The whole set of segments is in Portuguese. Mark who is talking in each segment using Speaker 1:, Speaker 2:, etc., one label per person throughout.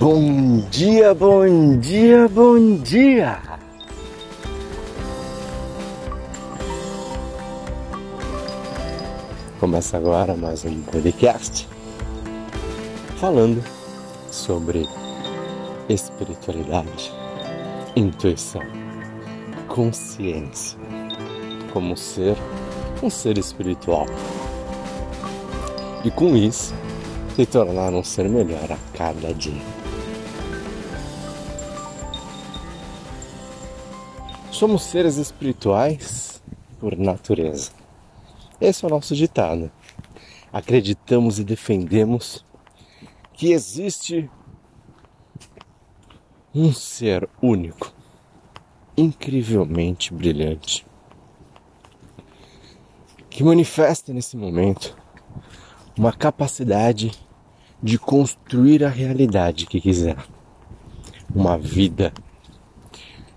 Speaker 1: Bom dia, bom dia, bom dia! Começa agora mais um podcast falando sobre espiritualidade, intuição, consciência, como ser um ser espiritual. E com isso, se tornar um ser melhor a cada dia. Somos seres espirituais por natureza. Esse é o nosso ditado. Acreditamos e defendemos que existe um ser único, incrivelmente brilhante, que manifesta nesse momento uma capacidade de construir a realidade que quiser. Uma vida,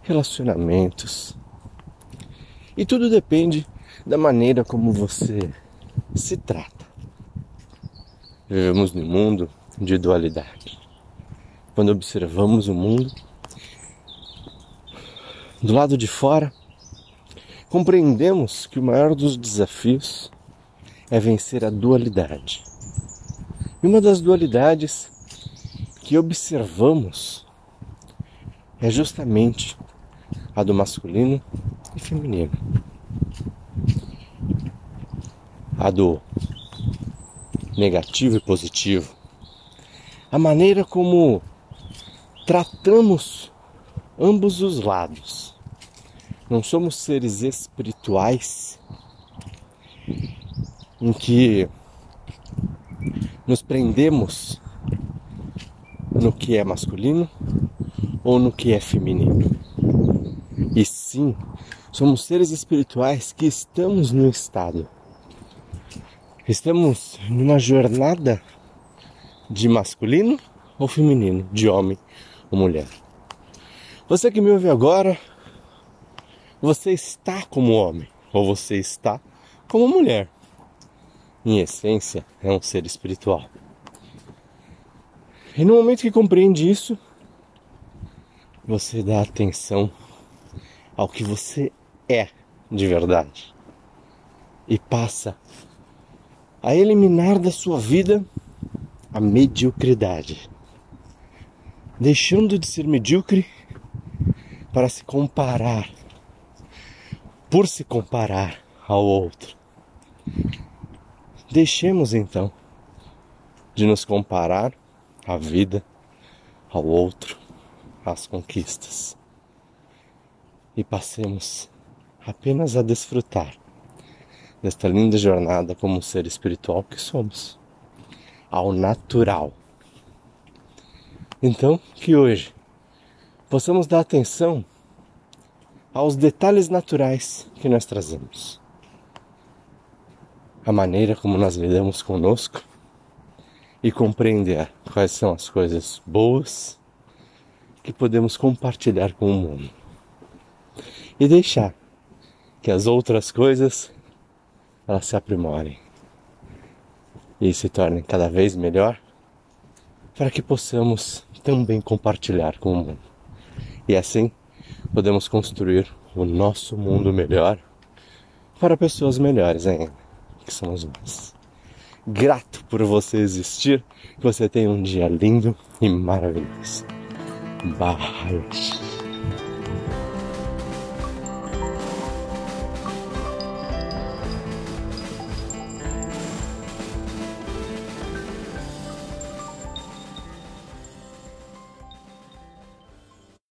Speaker 1: relacionamentos. E tudo depende da maneira como você se trata. Vivemos num mundo de dualidade. Quando observamos o mundo, do lado de fora, compreendemos que o maior dos desafios é vencer a dualidade. E uma das dualidades que observamos é justamente a do masculino e feminino. A do negativo e positivo. A maneira como tratamos ambos os lados. Não somos seres espirituais em que nos prendemos no que é masculino ou no que é feminino. E sim, somos seres espirituais que estamos no estado. Estamos numa jornada de masculino ou feminino, de homem ou mulher. Você que me ouve agora, você está como homem ou você está como mulher em essência, é um ser espiritual. E no momento que compreende isso, você dá atenção ao que você é de verdade e passa a eliminar da sua vida a mediocridade, deixando de ser medíocre para se comparar, por se comparar ao outro. Deixemos então de nos comparar à vida, ao outro, às conquistas e passemos apenas a desfrutar desta linda jornada como um ser espiritual que somos, ao natural. Então, que hoje possamos dar atenção aos detalhes naturais que nós trazemos a maneira como nós lidamos conosco e compreender quais são as coisas boas que podemos compartilhar com o mundo e deixar que as outras coisas elas se aprimorem e se tornem cada vez melhor para que possamos também compartilhar com o mundo e assim podemos construir o nosso mundo melhor para pessoas melhores ainda que somos nós. Grato por você existir, que você tenha um dia lindo e maravilhoso. Bye.